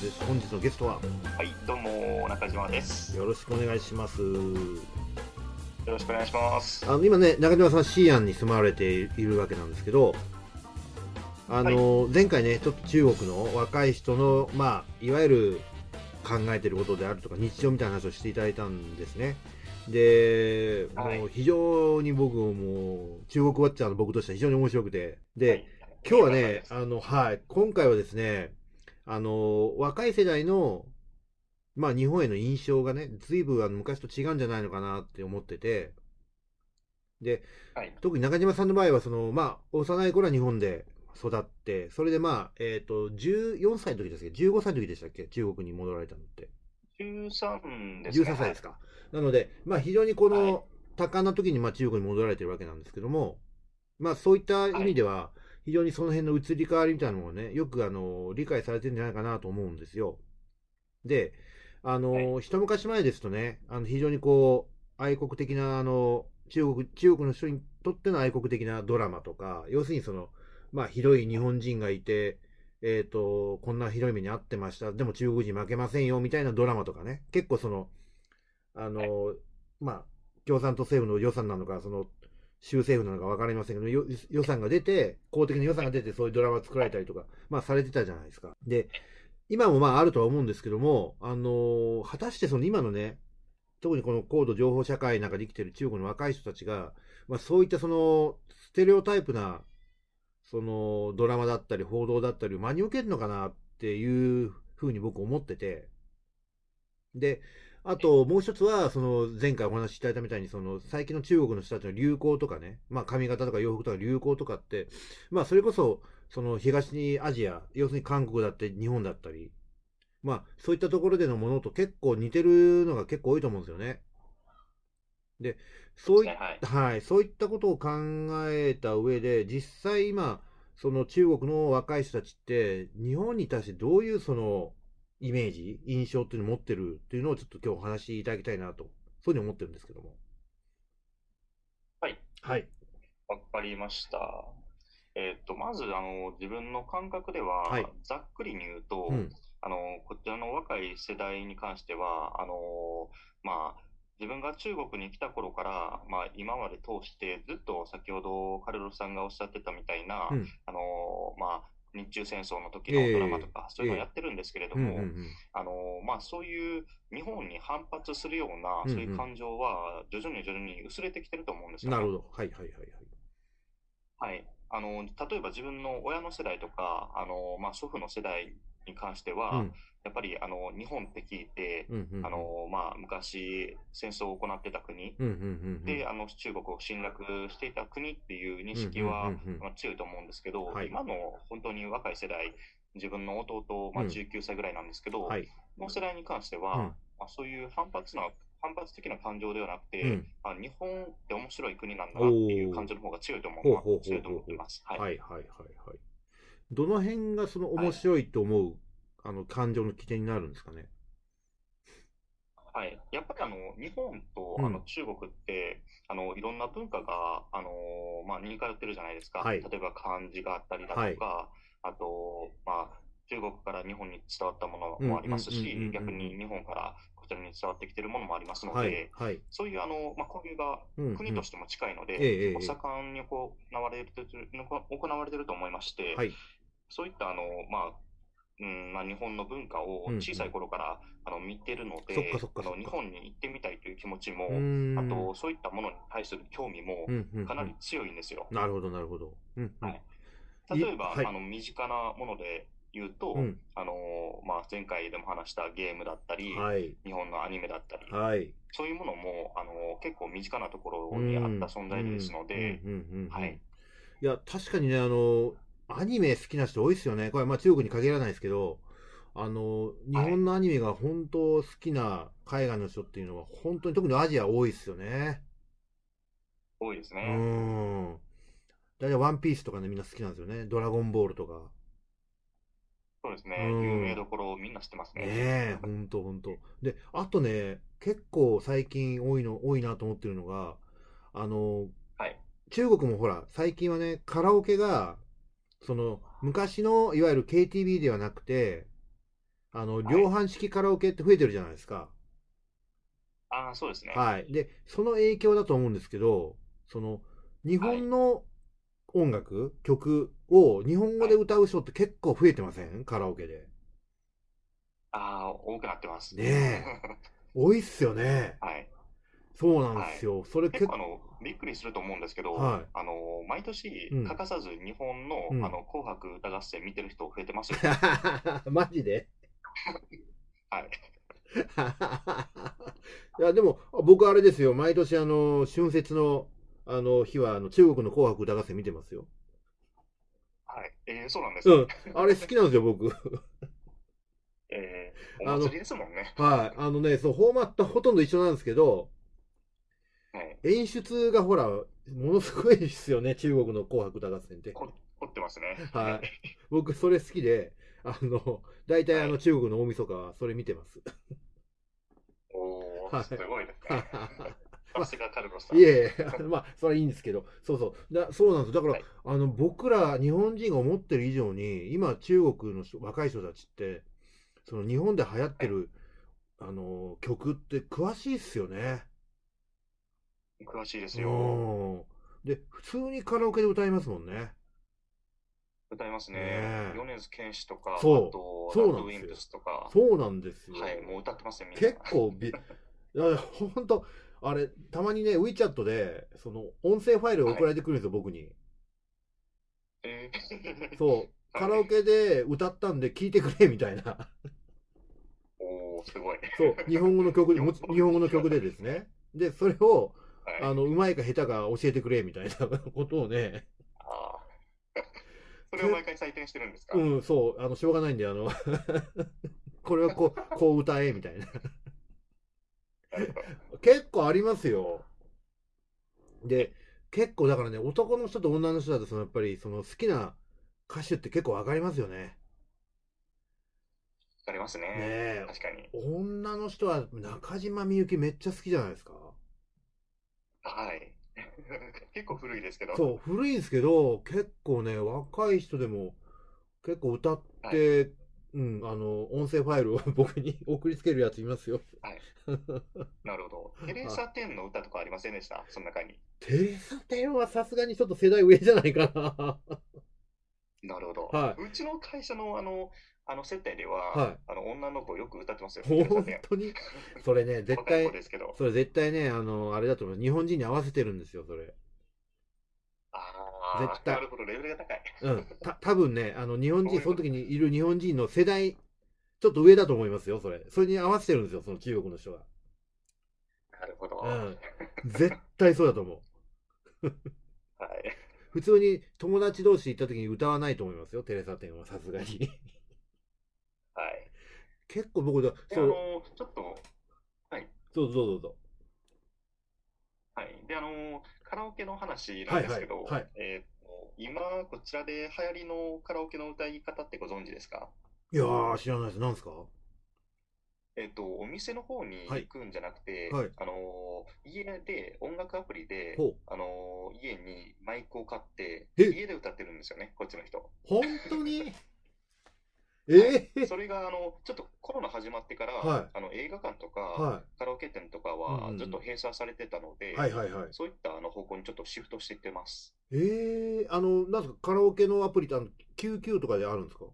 です。本日のゲストははい、どうも中島です。よよろしくお願いします。ろしくお願いします。あの今ね、中島さん、シーアンに住まわれているわけなんですけど、あの、前回ね、ちょっと中国の若い人の、まあ、いわゆる考えてることであるとか、日常みたいな話をしていただいたんですね。で、はいもう非常に僕も、中国ウォッチャーの僕としては非常に面白くて、で、はい今日はね、あの、はい、今回はですね、あの、若い世代の、まあ、日本への印象がね、随分あの昔と違うんじゃないのかなって思ってて、で、はい、特に中島さんの場合は、その、まあ、幼い頃は日本で育って、それでまあ、えっ、と、14歳の時ですっけ ?15 歳の時でしたっけ？中国に戻られたのって。13ですね。13歳ですか。なので、まあ、非常にこはいの多感な時にまあ中国に戻られてるわけなんですけども、まあ、そういった意味では、非常にその辺の移り変わりみたいなのをね、よくあの理解されてるんじゃないかなと思うんですよ。で、あの、は一昔前ですとね、あの非常にこう、愛国的な、あの、中国、中国の人にとっての愛国的なドラマとか、要するにその、まあ、ひどい日本人がいて、えっ、と、こんなひどい目に遭ってました。でも中国人負けませんよ、みたいなドラマとかね。結構その、あの、まあ、共産党政府の予算なのか、その、州政府なのか分かりませんけど、予算が出て、公的な予算が出て、そういうドラマ作られたりとか、まあ、されてたじゃないですか。で、今もまあ、あるとは思うんですけども、あの果たしてその今のね、特にこの高度情報社会の中で生きてる中国の若い人たちが、まあ、そういったその、ステレオタイプな、その、ドラマだったり、報道だったりを真に受けるのかなっていうふうに僕思ってて、で、あと、もう一つは、その、前回お話しいただいたみたいに、その、最近の中国の人たちの流行とかね、まあ、髪型とか洋服とか流行とかって、まあ、それこそ、その、東アジア、要するに韓国だって日本だったり、まあ、そういったところでのものと結構似てるのが結構多いと思うんですよね。で、そういねはい。はい、そういったことを考えた上で、実際今、その中国の若い人たちって、日本に対してどういうそのイメージ、印象っていうのを持ってるっていうのをちょっと今日お話しいただきたいなと、そういうふうに思ってるんですけども。はい、はい。わかりました。えっと、まず、あの、自分の感覚では、はいざっくりに言うと、うん。あの、こちらの若い世代に関しては、あの、まあ、自分が中国に来た頃から、まあ、今まで通して、ずっと先ほどカルロスさんがおっしゃってたみたいな、うんあの、まあ、日中戦争の時のドラマとか、そういうのをやってるんですけれども。あのまあ、そういう日本に反発するような、そういう感情は徐々に徐々に薄れてきてると思うんですよ、ね。なるほど。はいはいはいはい。はい、あの例えば自分の親の世代とか、あのまあ、祖父の世代に関しては、うんやっぱりあの日本って聞いて、うんうんうん。あのまあ、昔、戦争を行ってた国、うんうんうんうん。であの中国を侵略していた国っていう認識は、うんうんうんうんまあ、強いと思うんですけど、はい今の本当に若い世代、自分の弟、まあ、うん19歳ぐらいなんですけど、はい。この世代に関しては、うんまあ、そういう反発な反発的な感情ではなくて、うんあ日本って面白い国なんだなっていう感情の方が強いと思う強いと思ってます。はいはいはいはいはい。どの辺がその面白いと思う、あの感情の起点になるんですかね？はい、やっぱりあの日本とうん。あの中国って、あのいろんな文化があの、まあ、似通ってるじゃないですか、はい。例えば漢字があったりだとか、はい。あと、まあ、中国から日本に伝わったものもありますうんうんうんうんうん。し、逆に日本からこちらに伝わってきてるものもありますので、はい。はい。そういうあの、まあ、交流がうんうん。国としても近いので、ええええ結構盛んに行われてる行われてると思いまして、はい。そういったあの、まあうんまあ、日本の文化をうんうん。小さい頃から、あの見てるのであの、日本に行ってみたいという気持ちも、あとそういったものに対する興味もうんうんうん。かなり強いんですよ。なるほどなるほど。うんうん。はい。例えば、はい。あの身近なもので言うと、うん。あのまあ、前回でも話したゲームだったり、はい。日本のアニメだったり、はい。そういうものもあの結構身近なところにあった存在ですので。いや、確かにね、あの、アニメ好きな人多いですよね。これはまあ中国に限らないですけど、あの、日本のアニメが本当好きな海外の人っていうのは、本当に特にアジア多いですよね。う多いですね。ん。大体ワンピースとかね、みんな好きなんですよね。ドラゴンボールとか。そうですね。うん有名どころをみんな知ってますね。ねえ、ほんとほんと。で、あとね、結構最近多いの、多いなと思ってるのが、あの、はい。中国もほら、最近はね、カラオケが、その、昔の、いわゆる KTV ではなくて、あの、はい量販式カラオケって増えてるじゃないですか。ああ、そうですね。はい。で、その影響だと思うんですけど、その、日本の音楽、曲を日本語で歌う人って結構増えてません？カラオケで。ああ、多くなってます。ね 多いっすよね。はい。そうなんですよ。それ結構、あの、びっくりすると思うんですけど、はいあの、毎年うん欠かさず日本の、うんあの、紅白歌合戦見てる人増えてますよ。マジで？はい。いや、でも、僕あれですよ。毎年、あの、春節の、あの、日は、あの、中国の紅白歌合戦見てますよ。はい。えー、そうなんですうんか。。あれ好きなんですよ、僕。えー、あのお祭りですもんね。はい。あのね、そう、フォーマットほとんど一緒なんですけど、はい。演出がほら、ものすごいですよね、中国の紅白歌合戦って。こ凝ってますね。はい。僕、それ好きで、あの、大体、あの、はい中国の大晦日はそれ見てます。おすごいですね。さすがカルロスさん。いえいえ、まあ、それはいいんですけど、そうそう。だそうなんです。だから、はいあの、僕ら日本人が思ってる以上に、今、中国の人若い人たちって、その日本で流行ってる、あの、曲って詳しいっすよね。詳しいですよ。うん。で、普通にカラオケで歌いますもんね。歌いますねねえ。米津玄師とか、あそうと、そうなんですよプスとか、そうなんですよ。はい、もう歌ってますよ、みんな。結構び、ほんと、あれ、たまにね、WeChat で、その、音声ファイルが送られてくるんですよ、僕に。えー、そう、カラオケで歌ったんで聞いてくれ、みたいな。おー、すごい。そう、日本語の曲で、日本語の曲でですね。で、それを、はい、あの、うまいか下手か教えてくれ、みたいな ことをね、あー それを毎回採点してるんですか、うん、そう、あの、しょうがないんで、あの、これはこう、こう歌え、みたいな。結構ありますよ。で、結構だからね、男の人と女の人だと、そのやっぱり、その好きな歌手って結構わかりますよね。ありますね。ねえ確かに。女の人は中島みゆきめっちゃ好きじゃないですか。はい。結構古いですけど。そう、古いんですけど、結構ね、若い人でも結構歌って、うん、あの、音声ファイルを 僕に 送りつけるやついますよ。なるほど。テレサ・テンの歌とかありませんでした？その中に。テレサテンはさすがにちょっと世代上じゃないかな。なるほど。はうちの会社のあの、あの接待では、はいあの女の子よく歌ってますよ。本当に？それね、絶対若い子、ですけど。それ絶対ね、あの、あれだと思う。日本人に合わせてるんですよ、それ。ああ、絶対なるほど、レベルが高い。うん。た、多分ね、あの、日本人、その時にいる日本人の世代、ちょっと上だと思いますよ、それ。それに合わせてるんですよ、その中国の人が。なるほど。うん。絶対そうだと思う。はい。普通に友達同士行った時に歌わないと思いますよ、テレサテンはさすがに。はい。結構僕だ、で、あの、ちょっと、はい。そうそうそうそう。はい。で、あの、カラオケの話なんですけど、はいはいはいえーと今、こちらで流行りのカラオケの歌い方ってご存知ですか？いやー、知らないです。なんですか？えっ、と、お店の方に行くんじゃなくて、はいはいあの、家で、音楽アプリでほう、あの、家にマイクを買って、え？家で歌ってるんですよね、こっちの人。本当に？ええそれが、あの、ちょっとコロナ始まってから、はい。あの映画館とか、はカラオケ店とかうんうん。はずっと閉鎖されてたので、い。はいはいはい。そういったあの方向にちょっとシフトしていってます。ええあの、なんですか、カラオケのアプリってあの、99とかであるんですか？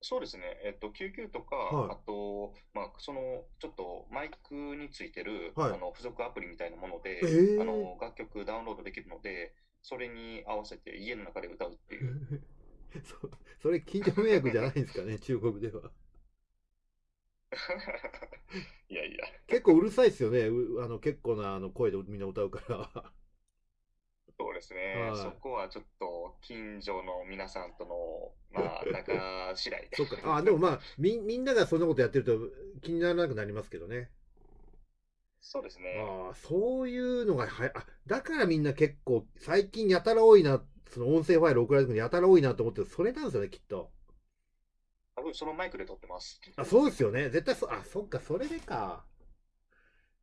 そうですね、えっと、救急とか、はい。あと、まあ、その、ちょっとマイクについてる、はい。あの付属アプリみたいなもので、ええあの楽曲ダウンロードできるので、それに合わせて家の中で歌うっていう。そそれ、近所迷惑じゃないんですかね、中国では。いやいや、結構うるさいですよね、うあの結構なあの声でみんな歌うから。そうですね、はいそこはちょっと近所の皆さんとの、まあ、仲次第そっか。あ、でもまあ、みみんながそんなことやってると気にならなくなりますけどね。そうですね。ああ、そういうのがはや、あ、だからみんな結構、最近やたら多いな、その音声ファイル送られてくるのやたら多いなと思ってる、それなんですよね、きっと。多分そのマイクで撮ってます。あ、そうですよね。絶対そ、あ、そっか、それでか。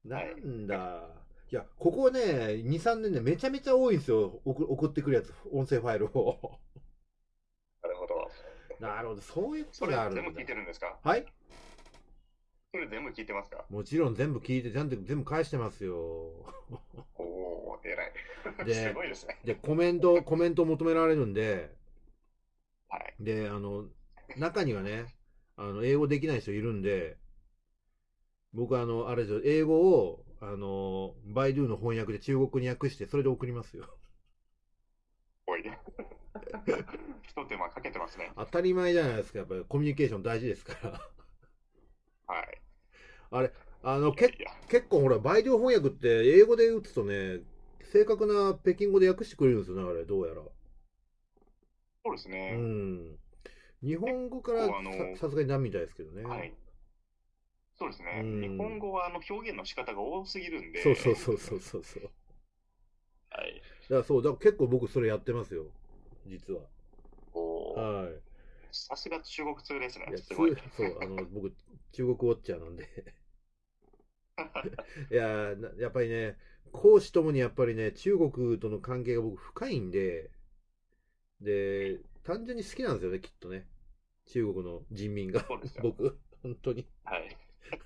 なんだ。いや、ここね、2、3年でめちゃめちゃ多いんですよ。送送ってくるやつ、音声ファイルを。なるほど。なるほど、そういうこそとがあるんだれ全部聞い。てるんですか？はいそれ全部聞いてますか？もちろん全部聞いて、ちゃんと全部返してますよ。お。でね。で、コメント、コメントを求められるんで、はい。で、あの、中にはね、あの、英語できない人いるんで、僕はあの、あれですよ、英語を、あの、バイドゥの翻訳で中国に訳して、それで送りますよ。おいで。一手間かけてますね。当たり前じゃないですか、やっぱりコミュニケーション大事ですから。はい。あの、けいや、結構ほら、バイドゥ翻訳って英語で打つとね、正確な北京語で訳してくれるんですよね、あれ、どうやら。うそうですね。ん。日本語からささすがにダメみたいですけどね。はい。そうですね。うん日本語はあの表現の仕方が多すぎるんで。そうそうそうそうそうそう。はい。だからそう、だから結構僕それやってますよ、実は。おーはい。さすが中国通ですねいや。すごい。つそう、あの、僕、中国ウォッチャーなんで。いやなやっぱりね、講師ともにやっぱりね、中国との関係が僕深いんで、で、単純に好きなんですよね、きっとね。中国の人民が僕、本当に。はい。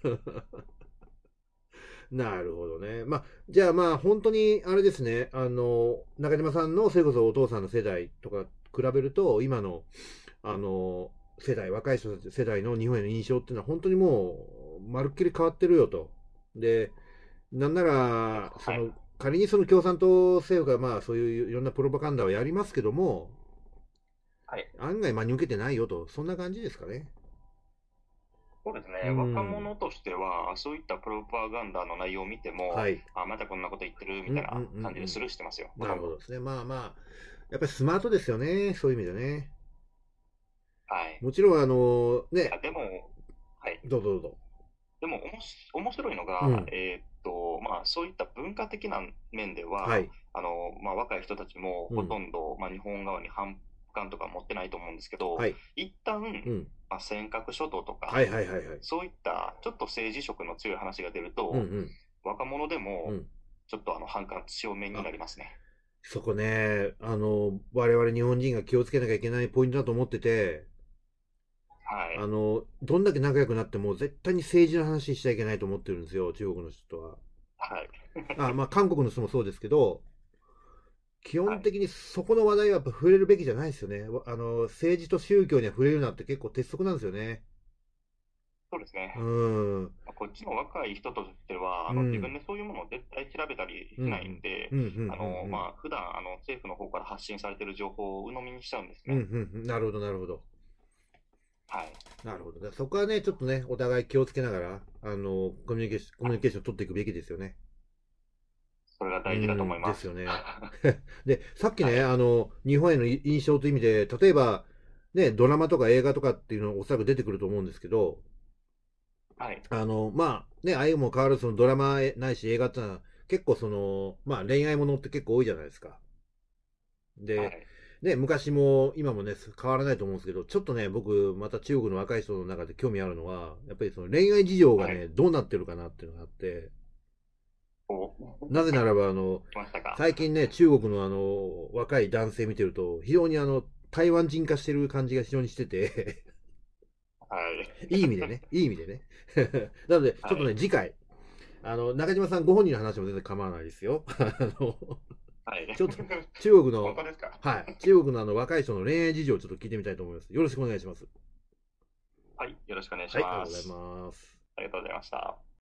なるほどね。まあ、じゃあまあ、本当に、あれですね、あの、中島さんの、それこそお父さんの世代とか比べると、今の、あの、世代、若い人たち世代の日本への印象っていうのは、本当にもう、まるっきり変わってるよと。で、なんなら、その、はい仮にその共産党政府が、まあ、そういういろんなプロパガンダをやりますけども、はい。案外真に受けてないよと、そんな感じですかね。そうですね。うん若者としては、そういったプロパガンダの内容を見ても、はい。あ、またこんなこと言ってるみたいなうんうんうんうん感じでスルーしてますよ。なるほどですね。まあまあ、やっぱりスマートですよね、そういう意味でね。はい。もちろん、あの、ねでも、はい。どうぞどうぞ。でも、おもし面白いのが、うんえーっと、まあ、そういった文化的な面では、はい。あの、まあ、若い人たちもうんほとんど、まあ、日本側に反感とか持ってないと思うんですけど、はい。一旦、うん。まあ、尖閣諸島とか、はいはいはいはい。そういったちょっと政治色の強い話が出ると、うんうん。若者でもうんちょっとあの反感強めになりますね。そこね、あの、我々日本人が気をつけなきゃいけないポイントだと思ってて、はい。あの、どんだけ仲良くなっても絶対に政治の話しちゃいけないと思ってるんですよ、中国の人とは。はい。あ、まあ韓国の人もそうですけど、基本的にそこの話題はやっぱ触れるべきじゃないですよね。わあの、政治と宗教には触れるなって結構鉄則なんですよね。そうですね。うん。うんこっちの若い人としては、あのうん自分でそういうものを絶対調べたりしないんで、普段、あの、政府の方から発信されている情報を鵜呑みにしちゃうんですうんね。うんうん。なるほどなるほど。はい。なるほど。そこはね、ちょっとね、お互い気をつけながら、あの、コミュニケーション、コミュニケーションを取っていくべきですよね。それが大事だと思います。うんですよね で、さっきね、あの、日本への印象という意味で、例えば、ね、ドラマとか映画とかっていうのおそらく出てくると思うんですけど、はい。あの、まあ、ね、ああいうも変わるそのドラマないし映画ってのは、結構その、まあ恋愛ものって結構多いじゃないですか。で、はい。ね、昔も今もね、変わらないと思うんですけど、ちょっとね、僕、また中国の若い人の中で興味あるのは、やっぱりその恋愛事情がね、はどうなってるかなっていうのがあって、おなぜならば、あの。最近ね、中国のあの、若い男性見てると、非常にあの、台湾人化してる感じが非常にしてて、はい。いい意味でね、いい意味でね。なので、ちょっとね、はい次回、あの、中島さんご本人の話も全然構わないですよ。あの、はい。ちょっと中国本のはい、中国のあの、若い人の恋愛事情をちょっと聞いてみたいと思います。よろしくお願いします。はい。よろしくお願いしはい、ありがとうます。ございます。ありがとうございました。